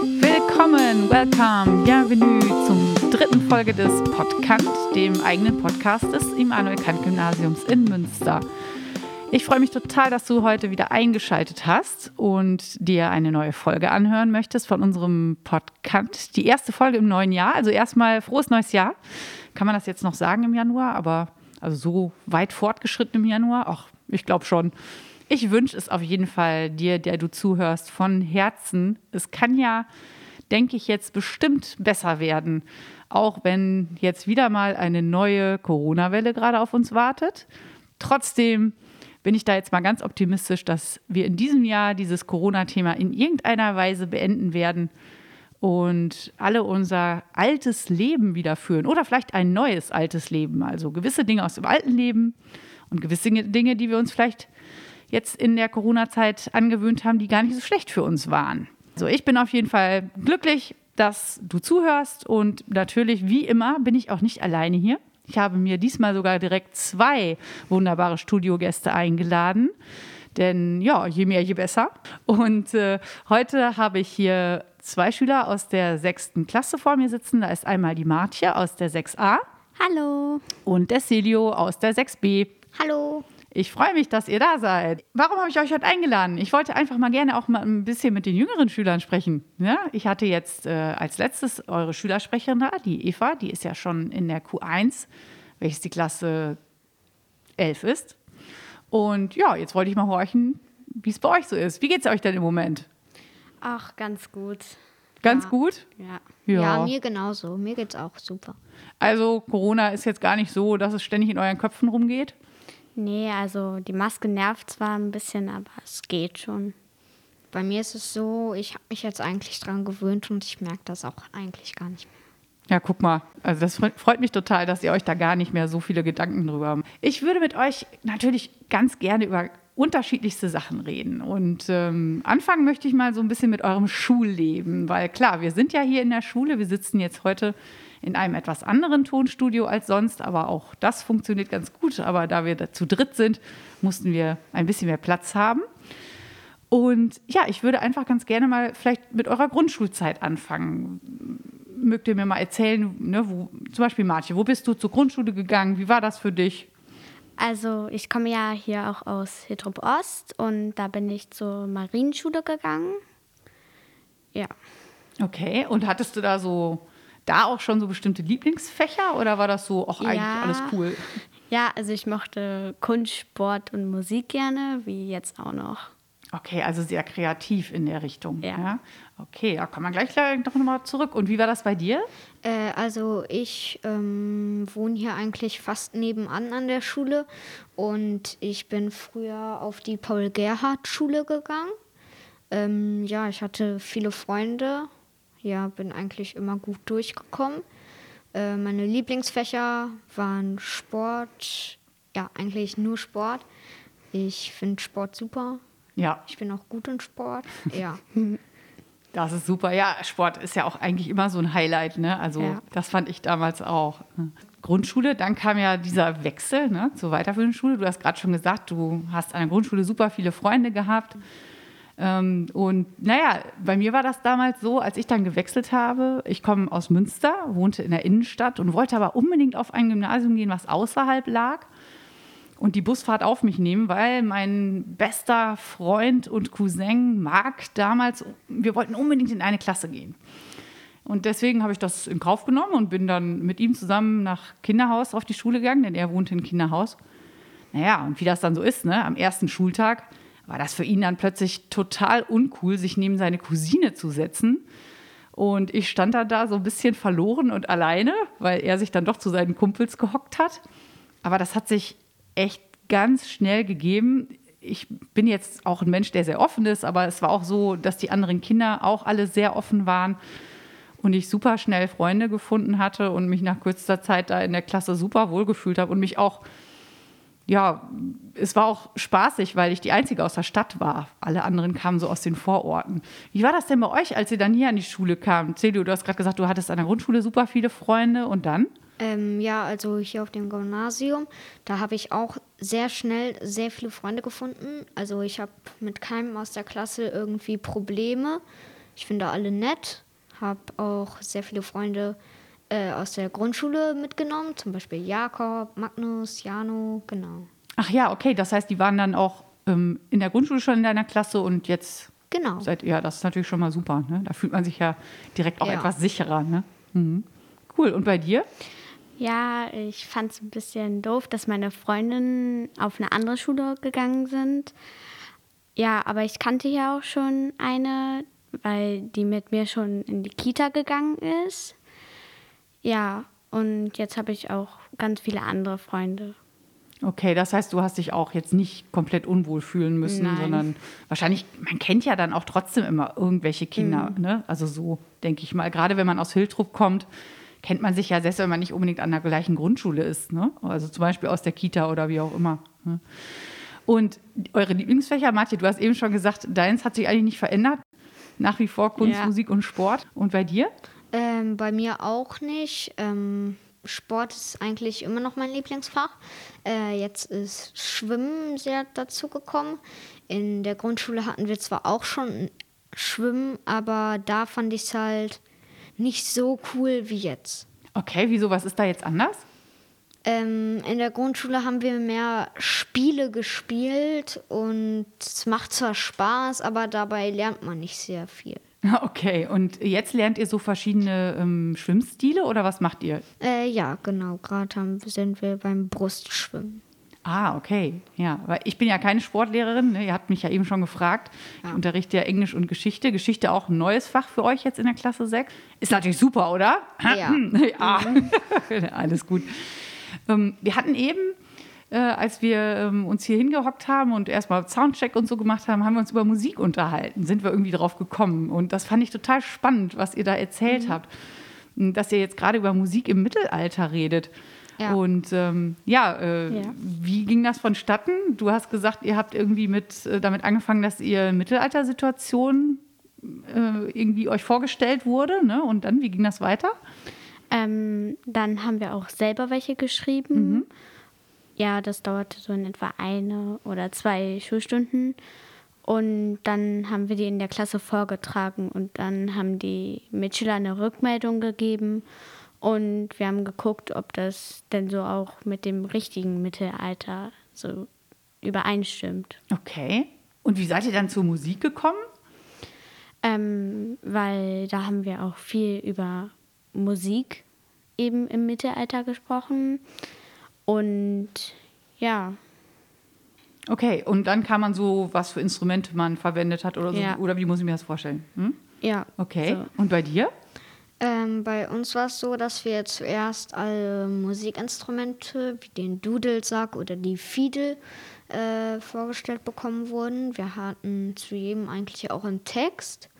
Willkommen, welcome, bienvenue zum dritten Folge des Podcast, dem eigenen Podcast des Immanuel Kant Gymnasiums in Münster. Ich freue mich total, dass du heute wieder eingeschaltet hast und dir eine neue Folge anhören möchtest von unserem Podcast. Die erste Folge im neuen Jahr, also erstmal frohes neues Jahr. Kann man das jetzt noch sagen im Januar, aber also so weit fortgeschritten im Januar? Ach, ich glaube schon. Ich wünsche es auf jeden Fall dir, der du zuhörst, von Herzen. Es kann ja, denke ich, jetzt bestimmt besser werden, auch wenn jetzt wieder mal eine neue Corona-Welle gerade auf uns wartet. Trotzdem bin ich da jetzt mal ganz optimistisch, dass wir in diesem Jahr dieses Corona-Thema in irgendeiner Weise beenden werden und alle unser altes Leben wieder führen oder vielleicht ein neues altes Leben. Also gewisse Dinge aus dem alten Leben und gewisse Dinge, die wir uns vielleicht jetzt in der Corona-Zeit angewöhnt haben, die gar nicht so schlecht für uns waren. Also ich bin auf jeden Fall glücklich, dass du zuhörst und natürlich, wie immer, bin ich auch nicht alleine hier. Ich habe mir diesmal sogar direkt zwei wunderbare Studiogäste eingeladen. Denn ja, je mehr, je besser. Und äh, heute habe ich hier zwei Schüler aus der sechsten Klasse vor mir sitzen. Da ist einmal die Martje aus der 6a. Hallo. Und der Celio aus der 6b. Hallo. Ich freue mich, dass ihr da seid. Warum habe ich euch heute eingeladen? Ich wollte einfach mal gerne auch mal ein bisschen mit den jüngeren Schülern sprechen. Ja, ich hatte jetzt äh, als letztes eure Schülersprecherin da, die Eva, die ist ja schon in der Q1, welches die Klasse 11 ist. Und ja, jetzt wollte ich mal horchen, wie es bei euch so ist. Wie geht es euch denn im Moment? Ach, ganz gut. Ganz ja. gut? Ja. Ja. ja. mir genauso. Mir geht's auch super. Also Corona ist jetzt gar nicht so, dass es ständig in euren Köpfen rumgeht? Nee, also die Maske nervt zwar ein bisschen, aber es geht schon. Bei mir ist es so, ich habe mich jetzt eigentlich dran gewöhnt und ich merke das auch eigentlich gar nicht mehr. Ja, guck mal. Also das freut mich total, dass ihr euch da gar nicht mehr so viele Gedanken drüber habt. Ich würde mit euch natürlich ganz gerne über unterschiedlichste Sachen reden. Und ähm, anfangen möchte ich mal so ein bisschen mit eurem Schulleben, weil klar, wir sind ja hier in der Schule, wir sitzen jetzt heute in einem etwas anderen Tonstudio als sonst, aber auch das funktioniert ganz gut. Aber da wir zu dritt sind, mussten wir ein bisschen mehr Platz haben. Und ja, ich würde einfach ganz gerne mal vielleicht mit eurer Grundschulzeit anfangen. Mögt ihr mir mal erzählen, ne, wo, zum Beispiel Martje, wo bist du zur Grundschule gegangen? Wie war das für dich? Also ich komme ja hier auch aus Hittrup Ost und da bin ich zur Marienschule gegangen. Ja. Okay, und hattest du da so da auch schon so bestimmte Lieblingsfächer oder war das so auch eigentlich Ja. alles cool? Ja, also ich mochte Kunst, Sport und Musik gerne, wie jetzt auch noch. Okay, also sehr kreativ in der Richtung. Ja. Okay, da kommen wir gleich, noch mal zurück. Und wie war das bei dir? Äh, also ich ähm, wohne hier eigentlich fast nebenan an der Schule und ich bin früher auf die Paul-Gerhardt-Schule gegangen. Ähm, ja, ich hatte viele Freunde. Ja, bin eigentlich immer gut durchgekommen. Äh, meine Lieblingsfächer waren Sport. Ja, eigentlich nur Sport. Ich finde Sport super. Ja, Ich bin auch gut in Sport. Ja. das ist super. Ja, Sport ist ja auch eigentlich immer so ein Highlight. Ne? Also Ja. das fand ich damals auch. Grundschule, dann kam ja dieser Wechsel ne, zur weiterführenden Schule. Du hast gerade schon gesagt, du hast an der Grundschule super viele Freunde gehabt. Ähm, und naja, bei mir war das damals so, als ich dann gewechselt habe, ich komme aus Münster, wohnte in der Innenstadt und wollte aber unbedingt auf ein Gymnasium gehen, was außerhalb lag und die Busfahrt auf mich nehmen, weil mein bester Freund und Cousin Marc damals, wir wollten unbedingt in eine Klasse gehen. Und deswegen habe ich das in Kauf genommen und bin dann mit ihm zusammen nach Kinderhaus auf die Schule gegangen, denn er wohnte in Kinderhaus. Naja, und wie das dann so ist, ne, am ersten Schultag war das für ihn dann plötzlich total uncool, sich neben seine Cousine zu setzen. Und ich stand dann da so ein bisschen verloren und alleine, weil er sich dann doch zu seinen Kumpels gehockt hat. Aber das hat sich echt ganz schnell gegeben. Ich bin jetzt auch ein Mensch, der sehr offen ist, aber es war auch so, dass die anderen Kinder auch alle sehr offen waren und ich super schnell Freunde gefunden hatte und mich nach kürzester Zeit da in der Klasse super wohlgefühlt habe und mich auch ja, es war auch spaßig, weil ich die Einzige aus der Stadt war. Alle anderen kamen so aus den Vororten. Wie war das denn bei euch, als ihr dann hier an die Schule kam? Celio, du hast gerade gesagt, du hattest an der Grundschule super viele Freunde und dann? Ähm, ja, also hier auf dem Gymnasium, da habe ich auch sehr schnell sehr viele Freunde gefunden. Also ich habe mit keinem aus der Klasse irgendwie Probleme. Ich finde alle nett. Habe auch sehr viele Freunde äh, aus der Grundschule mitgenommen, zum Beispiel Jakob, Magnus, Jano, genau. Ach ja, okay, das heißt, die waren dann auch ähm, in der Grundschule schon in deiner Klasse und jetzt Genau. seid ja, das ist natürlich schon mal super. Ne? Da fühlt man sich ja direkt auch Ja. etwas sicherer. Ne? Mhm. Cool. Und bei dir? Ja, ich fand es ein bisschen doof, dass meine Freundinnen auf eine andere Schule gegangen sind. Ja, aber ich kannte ja auch schon eine, weil die mit mir schon in die Kita gegangen ist. Ja, und jetzt habe ich auch ganz viele andere Freunde. Okay, das heißt, du hast dich auch jetzt nicht komplett unwohl fühlen müssen, Nein. sondern wahrscheinlich, man kennt ja dann auch trotzdem immer irgendwelche Kinder. Mhm. Ne? Also so denke ich mal. Gerade wenn man aus Hiltrup kommt, kennt man sich ja, selbst wenn man nicht unbedingt an der gleichen Grundschule ist. Ne? Also zum Beispiel aus der Kita oder wie auch immer. Ne? Und eure Lieblingsfächer, Martje, du hast eben schon gesagt, deins hat sich eigentlich nicht verändert. Nach wie vor Kunst, Ja. Musik und Sport. Und bei dir? Ähm, bei mir auch nicht. Ähm, Sport ist eigentlich immer noch mein Lieblingsfach. Äh, jetzt ist Schwimmen sehr dazu gekommen. In der Grundschule hatten wir zwar auch schon Schwimmen, aber da fand ich es halt nicht so cool wie jetzt. Okay, wieso, was ist da jetzt anders? Ähm, in der Grundschule haben wir mehr Spiele gespielt und es macht zwar Spaß, aber dabei lernt man nicht sehr viel. Okay, und jetzt lernt ihr so verschiedene ähm, Schwimmstile oder was macht ihr? Äh, ja, genau. Gerade sind wir beim Brustschwimmen. Ah, okay. Ja, weil ich bin ja keine Sportlehrerin. Ne? Ihr habt mich ja eben schon gefragt. Ich unterrichte ja Englisch und Geschichte. Geschichte auch ein neues Fach für euch jetzt in der Klasse 6. Ist natürlich super, oder? Ja. ja. Alles gut. Ähm, wir hatten eben, äh, als wir ähm, uns hier hingehockt haben und erstmal Soundcheck und so gemacht haben, haben wir uns über Musik unterhalten. Sind wir irgendwie drauf gekommen. Und das fand ich total spannend, was ihr da erzählt habt. Dass ihr jetzt gerade über Musik im Mittelalter redet. Ja. Und ähm, ja, äh, Ja. wie ging das vonstatten? Du hast gesagt, ihr habt irgendwie mit, äh, damit angefangen, dass ihr Mittelaltersituationen äh, irgendwie euch vorgestellt wurde. Ne? Und dann, wie ging das weiter? Ähm, dann haben wir auch selber welche geschrieben. Ja, das dauerte so in etwa eine oder zwei Schulstunden. Und dann haben wir die in der Klasse vorgetragen und dann haben die Mitschüler eine Rückmeldung gegeben und wir haben geguckt, ob das denn so auch mit dem richtigen Mittelalter so übereinstimmt. Okay. Und wie seid ihr dann zur Musik gekommen? Ähm, weil da haben wir auch viel über Musik eben im Mittelalter gesprochen. Und ja, Okay, und dann kam man so, was für Instrumente man verwendet hat oder so. Ja. Oder wie muss ich mir das vorstellen? Hm? ja. Okay. So. Und bei dir? Ähm, bei uns war es so, dass wir zuerst alle Musikinstrumente wie den Dudelsack oder die Fiedel äh, vorgestellt bekommen wurden. Wir hatten zu jedem eigentlich auch einen Text.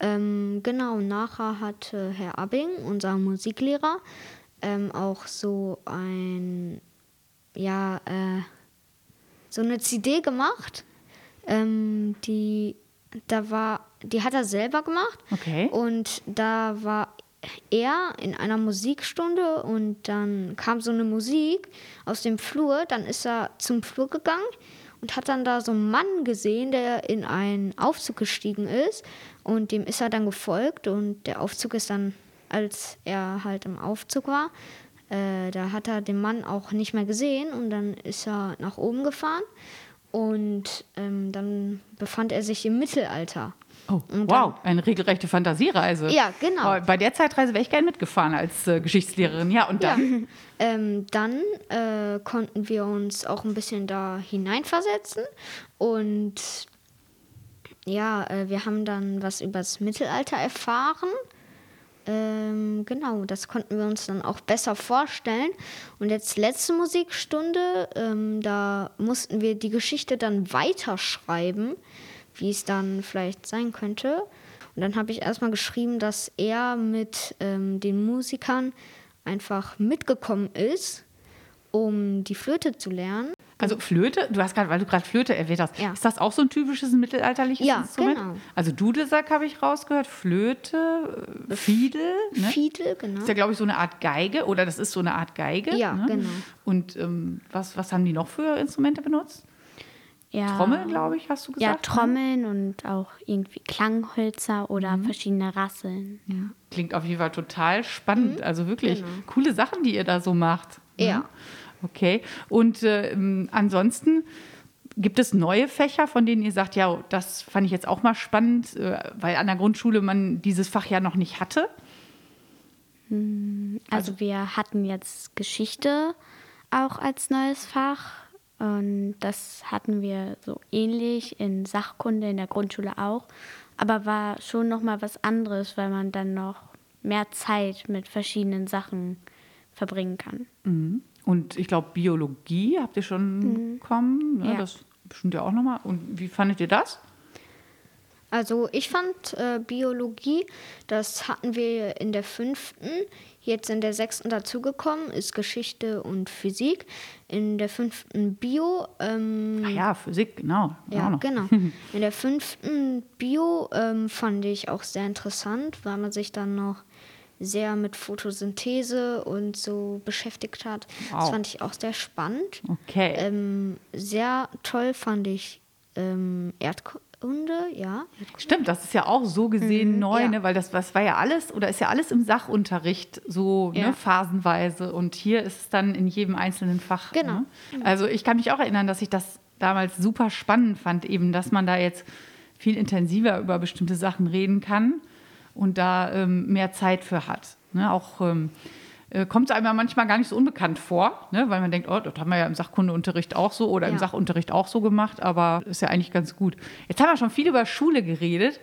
Ähm, genau, nachher hatte Herr Abbing, unser Musiklehrer, ähm, auch so ein, ja, äh, so eine CD gemacht. Ähm, die, da war, die hat er selber gemacht. Okay. Und da war er in einer Musikstunde und dann kam so eine Musik aus dem Flur. Dann ist er zum Flur gegangen und hat dann da so einen Mann gesehen, der in einen Aufzug gestiegen ist. Und dem ist er dann gefolgt und der Aufzug ist dann, als er halt im Aufzug war, äh, da hat er den Mann auch nicht mehr gesehen und dann ist er nach oben gefahren und ähm, dann befand er sich im Mittelalter. Oh, wow, eine regelrechte Fantasiereise. Ja, genau. Aber bei der Zeitreise wäre ich gerne mitgefahren als äh, Geschichtslehrerin. Ja, und Ja. dann? Ähm, dann äh, konnten wir uns auch ein bisschen da hineinversetzen und ja, äh, wir haben dann was über das Mittelalter erfahren. Ähm, genau, das konnten wir uns dann auch besser vorstellen. Und jetzt letzte Musikstunde, ähm, da mussten wir die Geschichte dann weiterschreiben, wie es dann vielleicht sein könnte. Und dann habe ich erstmal geschrieben, dass er mit ähm, den Musikern einfach mitgekommen ist, um die Flöte zu lernen. Also Flöte, du hast gerade, weil du gerade Flöte erwähnt hast, Ja. ist das auch so ein typisches mittelalterliches Ja, Instrument? genau. Also Dudelsack habe ich rausgehört, Flöte, äh, Fiedel, ne? Fiedel, genau. ist ja, glaube ich, so eine Art Geige oder das ist so eine Art Geige. Ja, ne? genau. Und ähm, was, was haben die noch für Instrumente benutzt? ja, Trommel, glaube ich, hast du Ja, gesagt? ne? Trommeln und auch irgendwie Klanghölzer oder Mhm. verschiedene Rasseln. Ja. Klingt auf jeden Fall total spannend. Also wirklich Genau. coole Sachen, die ihr da so macht. ne? Ja. Okay. Und äh, ansonsten gibt es neue Fächer, von denen ihr sagt, ja, das fand ich jetzt auch mal spannend, äh, weil an der Grundschule man dieses Fach ja noch nicht hatte. Also wir hatten jetzt Geschichte auch als neues Fach und das hatten wir so ähnlich in Sachkunde in der Grundschule auch, aber war schon noch mal was anderes, weil man dann noch mehr Zeit mit verschiedenen Sachen verbringen kann. Und ich glaube, Biologie habt ihr schon bekommen. Ne? Ja. Das bestimmt ja auch nochmal. Und wie fandet ihr das? Also ich fand äh, Biologie, das hatten wir in der fünften, jetzt in der sechsten dazugekommen, ist Geschichte und Physik. In der fünften Bio, ähm, Ah ja, Physik, genau. ja, genau. In der fünften Bio ähm, fand ich auch sehr interessant, weil man sich dann noch sehr mit Photosynthese und so beschäftigt hat. Das Wow. fand ich auch sehr spannend. Okay. Ähm, sehr toll fand ich ähm, Erdkunde, ja. Stimmt, das ist ja auch so gesehen neu, ja. ne? weil das, das war ja alles oder ist ja alles im Sachunterricht so Ja. ne, phasenweise und hier ist es dann in jedem einzelnen Fach. Genau. Ne? Also ich kann mich auch erinnern, dass ich das damals super spannend fand, eben, dass man da jetzt viel intensiver über bestimmte Sachen reden kann und da ähm, mehr Zeit für hat. Ne? Auch ähm, äh, kommt es einem ja manchmal gar nicht so unbekannt vor, ne? weil man denkt, oh, das haben wir ja im Sachkundeunterricht auch so oder im Ja. Sachunterricht auch so gemacht, aber ist ja eigentlich ganz gut. Jetzt haben wir schon viel über Schule geredet.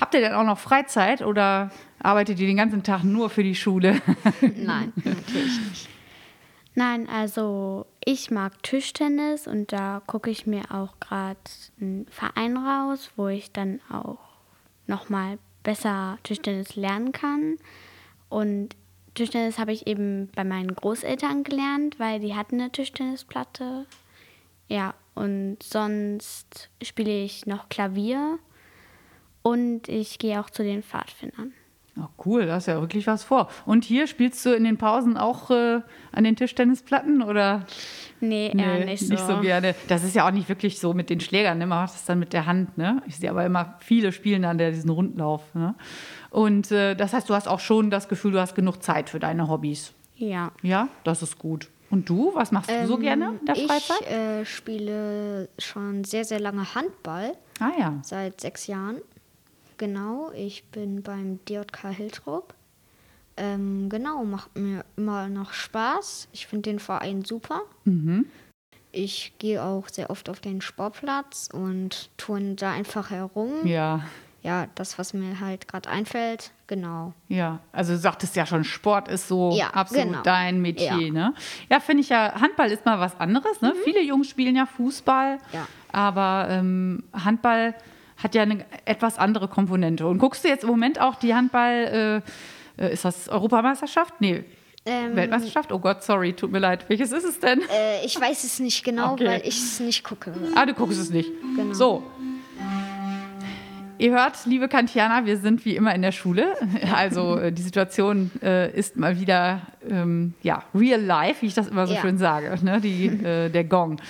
Habt ihr denn auch noch Freizeit oder arbeitet ihr den ganzen Tag nur für die Schule? Nein, natürlich nicht. Nein, also ich mag Tischtennis und da gucke ich mir auch gerade einen Verein raus, wo ich dann auch nochmal besser Tischtennis lernen kann. Und Tischtennis habe ich eben bei meinen Großeltern gelernt, weil die hatten eine Tischtennisplatte. Ja, und sonst spiele ich noch Klavier und ich gehe auch zu den Pfadfindern. Oh, cool, da hast ja wirklich was vor. Und hier spielst du in den Pausen auch äh, an den Tischtennisplatten oder? Nee, eher nicht so. gerne. Das ist ja auch nicht wirklich so mit den Schlägern, ne? Man macht das dann mit der Hand, ne? Ich sehe aber immer viele spielen dann der diesen Rundlauf, ne? Und äh, das heißt, du hast auch schon das Gefühl, du hast genug Zeit für deine Hobbys. Ja. Ja, das ist gut. Und du, was machst du so gerne in der Freizeit? Ich äh, spiele schon sehr, sehr lange Handball, ah ja. seit sechs Jahren. Genau, ich bin beim DJK Hiltrup. Ähm, genau, macht mir immer noch Spaß. Ich finde den Verein super. Mhm. Ich gehe auch sehr oft auf den Sportplatz und turne da einfach herum. Ja, Ja, das, was mir halt gerade einfällt, genau. ja. Also du sagtest ja schon, Sport ist so Ja, absolut genau. dein Metier, Ja. ne? Ja, finde ich ja, Handball ist mal was anderes, ne? Viele Jungs spielen ja Fußball, Mhm. Ja. aber ähm, Handball hat ja eine etwas andere Komponente. Und guckst du jetzt im Moment auch die Handball, äh, äh, ist das Europameisterschaft? Nee, Ähm, Weltmeisterschaft? Oh Gott, sorry, tut mir leid. Welches ist es denn? Äh, ich weiß es nicht genau, Okay. weil ich es nicht gucke. Ah, du guckst es nicht. Genau. So. Ihr hört, liebe Kantianer, wir sind wie immer in der Schule. Also äh, die Situation äh, ist mal wieder ähm, ja, real life, wie ich das immer so Ja. schön sage. Ne? Die, äh, der Gong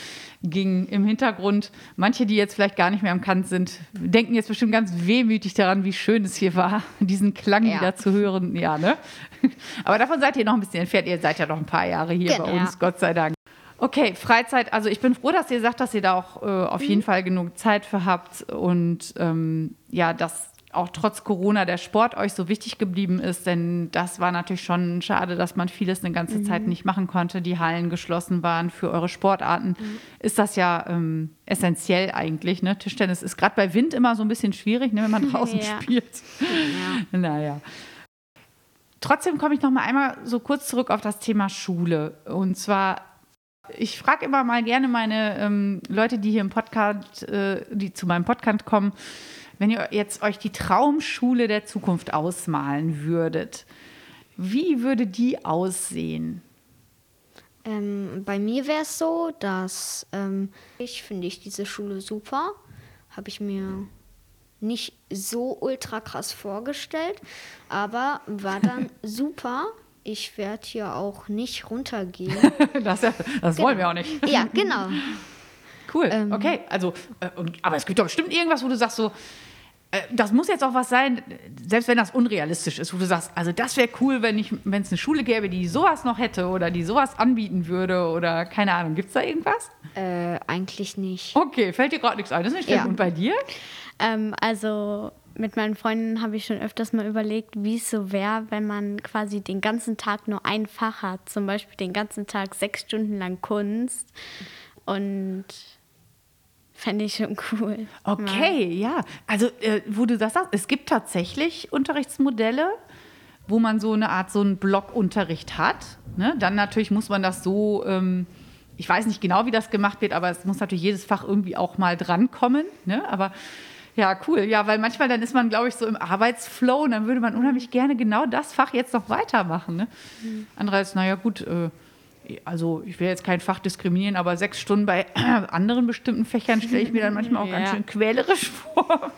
ging im Hintergrund. Manche, die jetzt vielleicht gar nicht mehr am Kant sind, denken jetzt bestimmt ganz wehmütig daran, wie schön es hier war, diesen Klang Ja. wieder zu hören. Ja, ne? Aber davon seid ihr noch ein bisschen entfernt. Ihr seid ja noch ein paar Jahre hier bei Genau. uns, Gott sei Dank. Okay, Freizeit. Also ich bin froh, dass ihr sagt, dass ihr da auch äh, auf jeden Fall genug Zeit für habt und ähm, ja, dass auch trotz Corona der Sport euch so wichtig geblieben ist, denn das war natürlich schon schade, dass man vieles eine ganze Zeit nicht machen konnte, die Hallen geschlossen waren für eure Sportarten. Ist das ja ähm, essentiell eigentlich. Ne? Tischtennis ist gerade bei Wind immer so ein bisschen schwierig, ne, wenn man draußen Ja. spielt. Naja. Trotzdem komme ich noch mal einmal so kurz zurück auf das Thema Schule. Und zwar, ich frage immer mal gerne meine ähm, Leute, die hier im Podcast, äh, die zu meinem Podcast kommen, wenn ihr jetzt euch die Traumschule der Zukunft ausmalen würdet, wie würde die aussehen? Ähm, bei mir wäre es so, dass ähm, ich finde ich diese Schule super. Habe ich mir nicht so ultra krass vorgestellt, aber war dann super. Ich werde hier auch nicht runtergehen. Das, das wollen wir auch nicht. ja, genau. Cool. okay, also, äh, und, aber es gibt doch bestimmt irgendwas, wo du sagst so, äh, das muss jetzt auch was sein, selbst wenn das unrealistisch ist, wo du sagst, also das wäre cool, wenn wenn es eine Schule gäbe, die sowas noch hätte oder die sowas anbieten würde oder keine Ahnung. Gibt es da irgendwas? Äh, eigentlich nicht. Okay, fällt dir gerade nichts ein. Das ist nicht schlimm. Ja. Und bei dir? Ähm, also mit meinen Freunden habe ich schon öfters mal überlegt, wie es so wäre, wenn man quasi den ganzen Tag nur ein Fach hat. Zum Beispiel den ganzen Tag sechs Stunden lang Kunst. Und fände ich schon cool. Okay, ja. Also, äh, wo du das sagst, es gibt tatsächlich Unterrichtsmodelle, wo man so eine Art so einen Blockunterricht hat. Ne? Dann natürlich muss man das so, ähm, ich weiß nicht genau, wie das gemacht wird, aber es muss natürlich jedes Fach irgendwie auch mal drankommen. Ne? Aber ja, cool. Ja, weil manchmal dann ist man, glaube ich, so im Arbeitsflow und dann würde man unheimlich gerne genau das Fach jetzt noch weitermachen. Ne? Andererseits, naja, gut, äh, also ich will jetzt kein Fach diskriminieren, aber sechs Stunden bei anderen bestimmten Fächern stelle ich mir dann manchmal auch ganz Ja. schön quälerisch vor.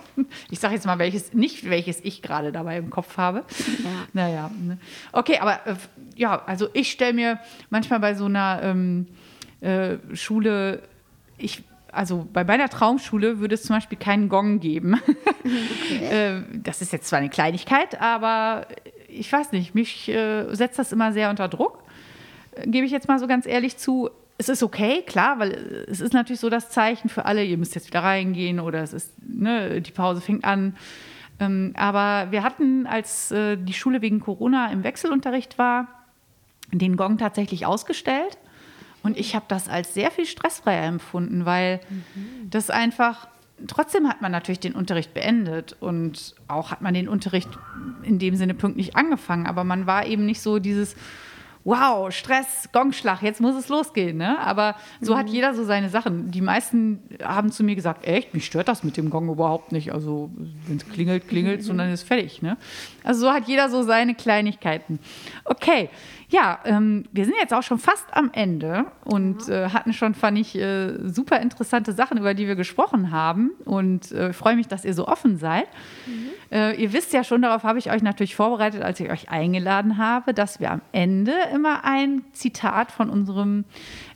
Ich sage jetzt mal welches, nicht welches ich gerade dabei im Kopf habe. Naja. Ne? Okay, aber äh, ja, also ich stelle mir manchmal bei so einer ähm, äh, Schule, ich, also bei meiner Traumschule würde es zum Beispiel keinen Gong geben. Äh, das ist jetzt zwar eine Kleinigkeit, aber ich weiß nicht, mich äh, setzt das immer sehr unter Druck gebe ich jetzt mal so ganz ehrlich zu, es ist okay, klar, weil es ist natürlich so das Zeichen für alle, ihr müsst jetzt wieder reingehen oder es ist, ne, die Pause fängt an. Ähm, aber wir hatten, als äh, die Schule wegen Corona im Wechselunterricht war, den Gong tatsächlich ausgestellt. Und ich habe das als sehr viel stressfreier empfunden, weil das einfach, trotzdem hat man natürlich den Unterricht beendet und auch hat man den Unterricht in dem Sinne pünktlich angefangen, aber man war eben nicht so dieses, wow, Stress, Gongschlag, jetzt muss es losgehen. Ne? Aber so hat jeder so seine Sachen. Die meisten haben zu mir gesagt, echt, mich stört das mit dem Gong überhaupt nicht. Also wenn es klingelt, klingelt und dann ist fertig. Ne? Also so hat jeder so seine Kleinigkeiten. Okay, ja, ähm, wir sind jetzt auch schon fast am Ende und äh, hatten schon, fand ich, äh, super interessante Sachen, über die wir gesprochen haben. Und äh, freue mich, dass ihr so offen seid. Äh, ihr wisst ja schon, darauf habe ich euch natürlich vorbereitet, als ich euch eingeladen habe, dass wir am Ende immer ein Zitat von unserem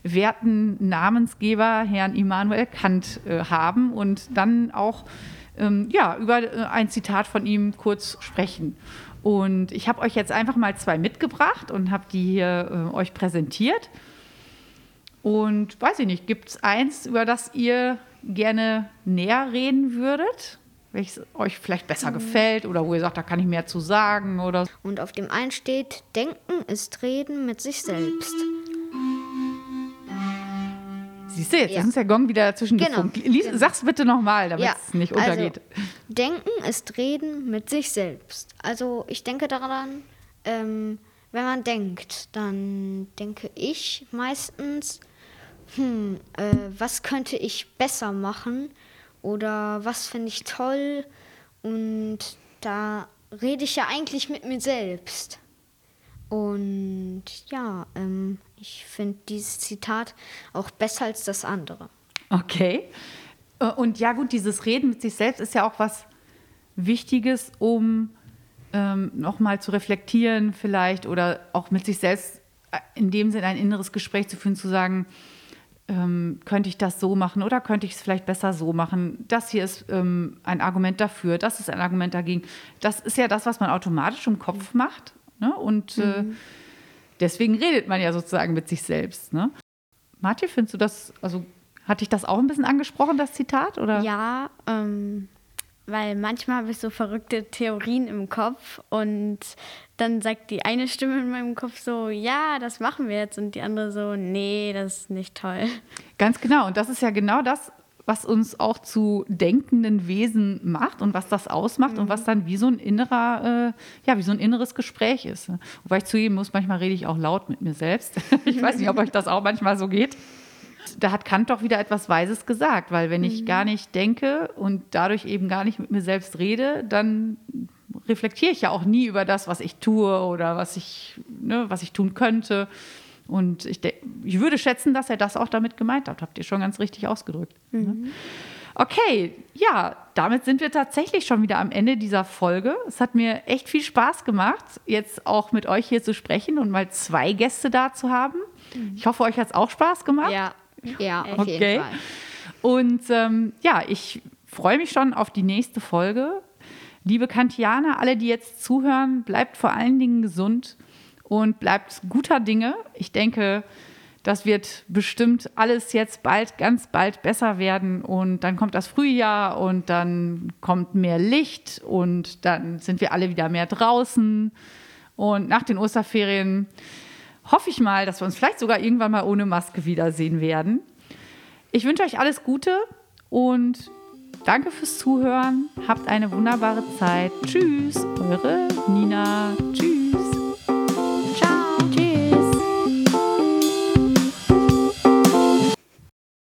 werten Namensgeber, Herrn Immanuel Kant, äh, haben und dann auch ähm, ja, über äh, ein Zitat von ihm kurz sprechen. Und ich habe euch jetzt einfach mal zwei mitgebracht und habe die hier äh, euch präsentiert. Und weiß ich nicht, gibt es eins, über das ihr gerne näher reden würdet? Welches euch vielleicht besser gefällt oder wo ihr sagt, da kann ich mehr zu sagen oder Und auf dem einen steht, Denken ist Reden mit sich selbst. Siehst du, jetzt Ja. ist der Gong wieder dazwischen Genau, gefunkt. Lies, genau. Sag's bitte nochmal, damit Ja, es nicht untergeht. Also, denken ist Reden mit sich selbst. Also ich denke daran, ähm, wenn man denkt, dann denke ich meistens, hm, äh, was könnte ich besser machen oder was finde ich toll und da rede ich ja eigentlich mit mir selbst. Und ja, ähm, ich finde dieses Zitat auch besser als das andere. Okay. Äh, Und ja, gut, dieses Reden mit sich selbst ist ja auch was Wichtiges, um ähm, nochmal zu reflektieren, vielleicht oder auch mit sich selbst äh, in dem Sinne ein inneres Gespräch zu führen, zu sagen, ähm, könnte ich das so machen oder könnte ich es vielleicht besser so machen? Das hier ist ähm, ein Argument dafür, das ist ein Argument dagegen. Das ist ja das, was man automatisch im Kopf macht. Ne? Und äh, deswegen redet man ja sozusagen mit sich selbst. Ne? Martin, findest du das, also hat dich das auch ein bisschen angesprochen, das Zitat? Oder? Ja, ähm, weil manchmal habe ich so verrückte Theorien im Kopf und dann sagt die eine Stimme in meinem Kopf so, ja, das machen wir jetzt und die andere so, nee, das ist nicht toll. Ganz genau. Und das ist ja genau das, was uns auch zu denkenden Wesen macht und was das ausmacht und was dann wie so ein innerer, äh, ja, wie so ein inneres Gespräch ist. Wobei ich zugeben muss, manchmal rede ich auch laut mit mir selbst. Ich weiß nicht, ob euch das auch manchmal so geht. Da hat Kant doch wieder etwas Weises gesagt, weil wenn ich gar nicht denke und dadurch eben gar nicht mit mir selbst rede, dann reflektiere ich ja auch nie über das, was ich tue oder was ich, ne, was ich tun könnte. Und ich, ich würde schätzen, dass er das auch damit gemeint hat. Habt ihr schon ganz richtig ausgedrückt. Ne? Okay, ja, damit sind wir tatsächlich schon wieder am Ende dieser Folge. Es hat mir echt viel Spaß gemacht, jetzt auch mit euch hier zu sprechen und mal zwei Gäste da zu haben. Ich hoffe, euch hat es auch Spaß gemacht. Ja, ja, auf Okay. jeden Fall. Und ähm, ja, ich freue mich schon auf die nächste Folge. Liebe Kantianer, alle, die jetzt zuhören, bleibt vor allen Dingen gesund und bleibt guter Dinge. Ich denke, das wird bestimmt alles jetzt bald, ganz bald besser werden. Und dann kommt das Frühjahr und dann kommt mehr Licht und dann sind wir alle wieder mehr draußen. Und nach den Osterferien hoffe ich mal, dass wir uns vielleicht sogar irgendwann mal ohne Maske wiedersehen werden. Ich wünsche euch alles Gute und danke fürs Zuhören. Habt eine wunderbare Zeit. Tschüss, eure Nina. Tschüss.